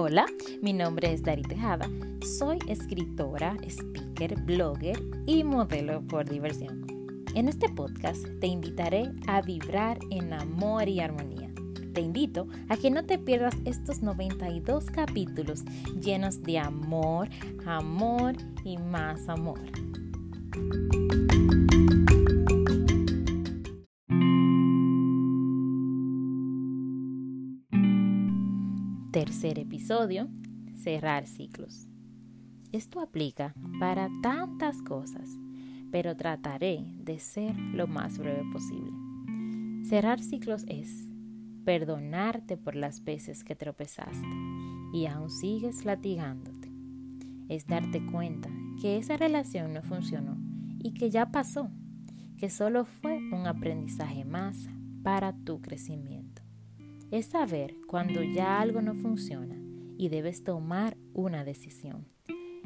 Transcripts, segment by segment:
Hola, mi nombre es Dari Tejada. Soy escritora, speaker, blogger y modelo por diversión. En este podcast te invitaré a vibrar en amor y armonía. Te invito a que no te pierdas estos 92 capítulos llenos de amor, amor y más amor. Tercer episodio, cerrar ciclos. Esto aplica para tantas cosas, pero trataré de ser lo más breve posible. Cerrar ciclos es perdonarte por las veces que tropezaste y aún sigues latigándote. Es darte cuenta que esa relación no funcionó y que ya pasó, que solo fue un aprendizaje más para tu crecimiento es saber cuando ya algo no funciona y debes tomar una decisión.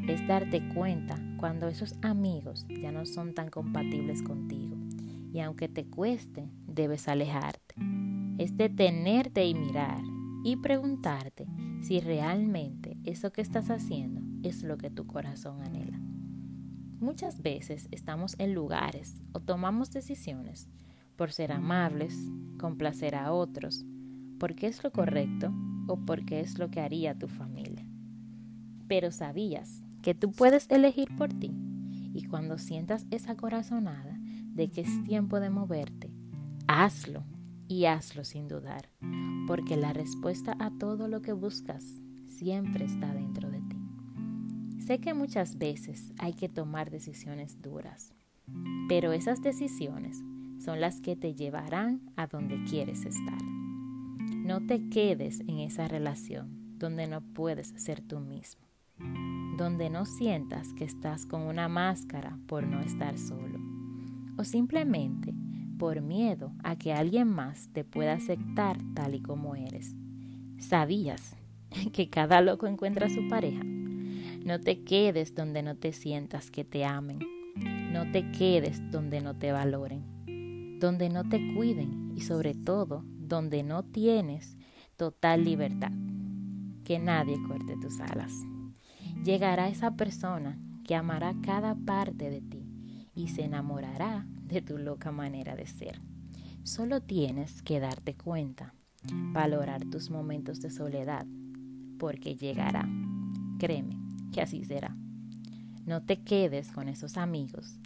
Es darte cuenta cuando esos amigos ya no son tan compatibles contigo y aunque te cueste, debes alejarte. Es detenerte y mirar y preguntarte si realmente eso que estás haciendo es lo que tu corazón anhela. Muchas veces estamos en lugares o tomamos decisiones por ser amables, complacer a otros, porque es lo correcto o porque es lo que haría tu familia. Pero sabías que tú puedes elegir por ti y cuando sientas esa corazonada de que es tiempo de moverte, hazlo y hazlo sin dudar, porque la respuesta a todo lo que buscas siempre está dentro de ti. Sé que muchas veces hay que tomar decisiones duras, pero esas decisiones son las que te llevarán a donde quieres estar. No te quedes en esa relación donde no puedes ser tú mismo, donde no sientas que estás con una máscara por no estar solo, o simplemente por miedo a que alguien más te pueda aceptar tal y como eres. ¿Sabías que cada loco encuentra su pareja? No te quedes donde no te sientas que te amen. No te quedes donde no te valoren, donde no te cuiden y sobre todo donde no tienes total libertad. Que nadie corte tus alas. Llegará esa persona que amará cada parte de ti y se enamorará de tu loca manera de ser. Solo tienes que darte cuenta, valorar tus momentos de soledad, porque llegará. Créeme que así será. No te quedes con esos amigos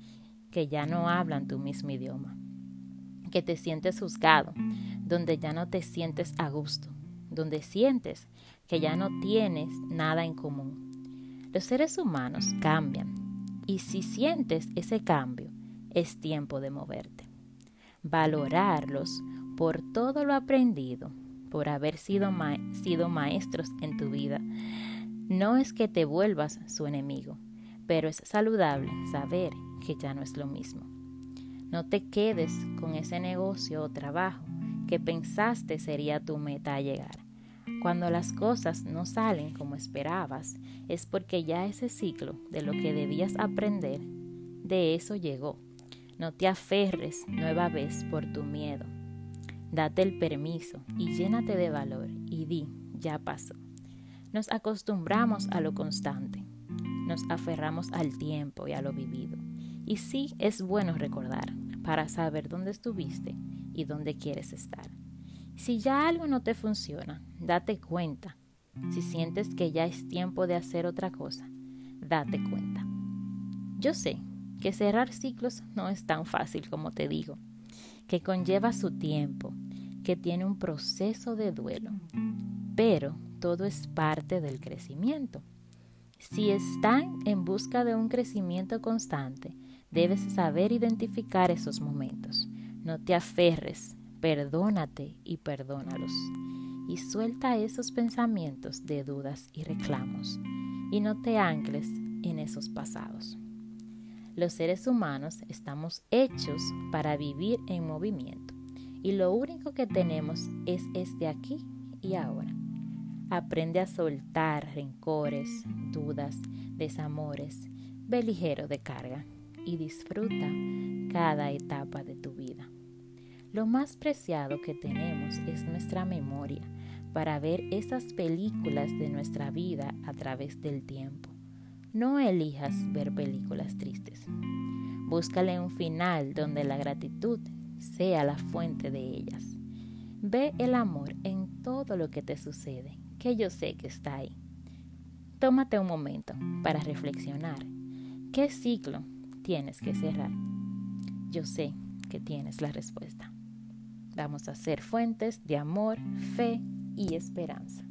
que ya no hablan tu mismo idioma, que te sientes juzgado, donde ya no te sientes a gusto, donde sientes que ya no tienes nada en común. Los seres humanos cambian y si sientes ese cambio, es tiempo de moverte. Valorarlos por todo lo aprendido, por haber sido, sido maestros en tu vida. No es que te vuelvas su enemigo, pero es saludable saber que ya no es lo mismo. No te quedes con ese negocio o trabajo que pensaste sería tu meta a llegar. Cuando las cosas no salen como esperabas, es porque ya ese ciclo de lo que debías aprender, de eso llegó. No te aferres nueva vez por tu miedo. Date el permiso y llénate de valor y di, ya pasó. Nos acostumbramos a lo constante, nos aferramos al tiempo y a lo vivido. Y sí es bueno recordar para saber dónde estuviste y dónde quieres estar. Si ya algo no te funciona, date cuenta. Si sientes que ya es tiempo de hacer otra cosa, date cuenta. Yo sé que cerrar ciclos no es tan fácil como te digo, que conlleva su tiempo, que tiene un proceso de duelo, pero todo es parte del crecimiento. Si están en busca de un crecimiento constante, debes saber identificar esos momentos no te aferres, perdónate y perdónalos. Y suelta esos pensamientos de dudas y reclamos. Y no te ancles en esos pasados. Los seres humanos estamos hechos para vivir en movimiento. Y lo único que tenemos es este aquí y ahora. Aprende a soltar rencores, dudas, desamores, ve ligero de carga y disfruta cada etapa de tu vida. Lo más preciado que tenemos es nuestra memoria para ver esas películas de nuestra vida a través del tiempo. No elijas ver películas tristes. Búscale un final donde la gratitud sea la fuente de ellas. Ve el amor en todo lo que te sucede, que yo sé que está ahí. Tómate un momento para reflexionar. ¿Qué ciclo tienes que cerrar? Yo sé que tienes la respuesta. Vamos a ser fuentes de amor, fe y esperanza.